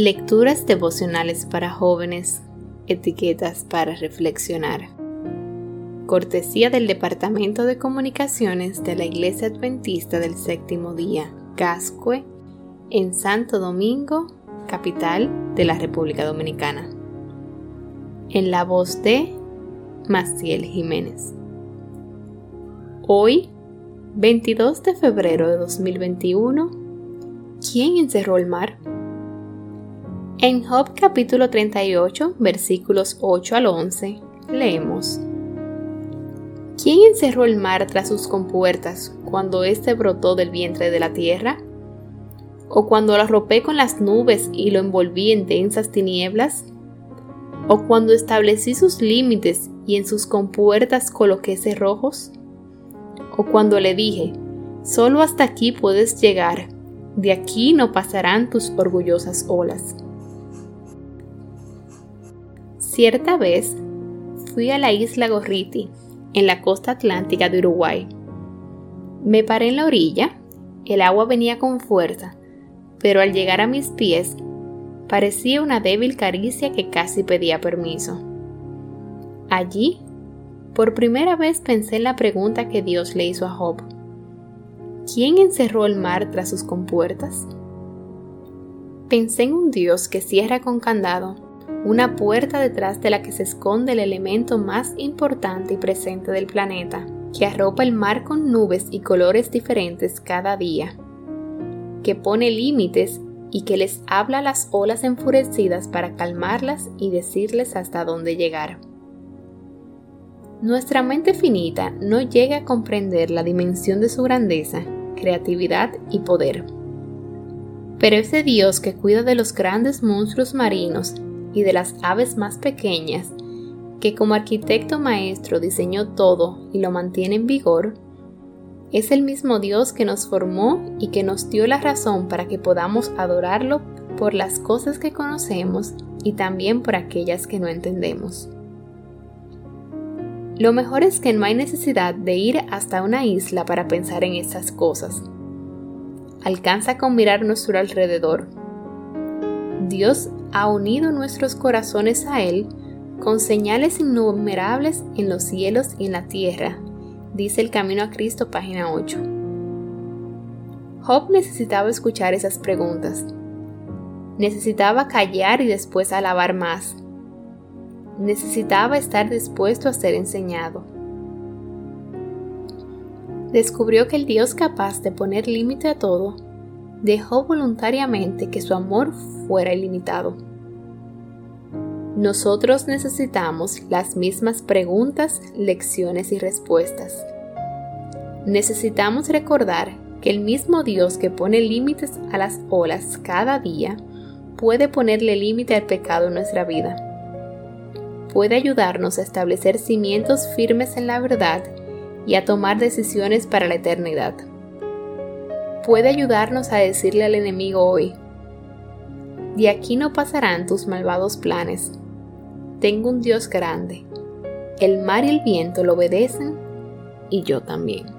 Lecturas devocionales para jóvenes, etiquetas para reflexionar. Cortesía del Departamento de Comunicaciones de la Iglesia Adventista del Séptimo Día, Cascue, en Santo Domingo, capital de la República Dominicana. En la voz de Maciel Jiménez. Hoy, 22 de febrero de 2021, ¿quién encerró el mar? En Job capítulo 38, versículos 8 al 11, leemos. ¿Quién encerró el mar tras sus compuertas cuando éste brotó del vientre de la tierra? ¿O cuando lo arropé con las nubes y lo envolví en densas tinieblas? ¿O cuando establecí sus límites y en sus compuertas coloqué cerrojos? ¿O cuando le dije, solo hasta aquí puedes llegar, de aquí no pasarán tus orgullosas olas? Cierta vez fui a la isla Gorriti, en la costa atlántica de Uruguay. Me paré en la orilla, el agua venía con fuerza, pero al llegar a mis pies parecía una débil caricia que casi pedía permiso. Allí, por primera vez pensé en la pregunta que Dios le hizo a Job. ¿Quién encerró el mar tras sus compuertas? Pensé en un Dios que cierra con candado una puerta detrás de la que se esconde el elemento más importante y presente del planeta, que arropa el mar con nubes y colores diferentes cada día, que pone límites y que les habla a las olas enfurecidas para calmarlas y decirles hasta dónde llegar. Nuestra mente finita no llega a comprender la dimensión de su grandeza, creatividad y poder. Pero ese Dios que cuida de los grandes monstruos marinos y de las aves más pequeñas, que como arquitecto maestro diseñó todo y lo mantiene en vigor, es el mismo Dios que nos formó y que nos dio la razón para que podamos adorarlo por las cosas que conocemos y también por aquellas que no entendemos. Lo mejor es que no hay necesidad de ir hasta una isla para pensar en estas cosas. Alcanza con mirar nuestro alrededor. Dios ha unido nuestros corazones a Él con señales innumerables en los cielos y en la tierra, dice el Camino a Cristo, página 8. Job necesitaba escuchar esas preguntas. Necesitaba callar y después alabar más. Necesitaba estar dispuesto a ser enseñado. Descubrió que el Dios capaz de poner límite a todo dejó voluntariamente que su amor fuera ilimitado. Nosotros necesitamos las mismas preguntas, lecciones y respuestas. Necesitamos recordar que el mismo Dios que pone límites a las olas cada día puede ponerle límite al pecado en nuestra vida. Puede ayudarnos a establecer cimientos firmes en la verdad y a tomar decisiones para la eternidad puede ayudarnos a decirle al enemigo hoy, de aquí no pasarán tus malvados planes. Tengo un Dios grande. El mar y el viento lo obedecen y yo también.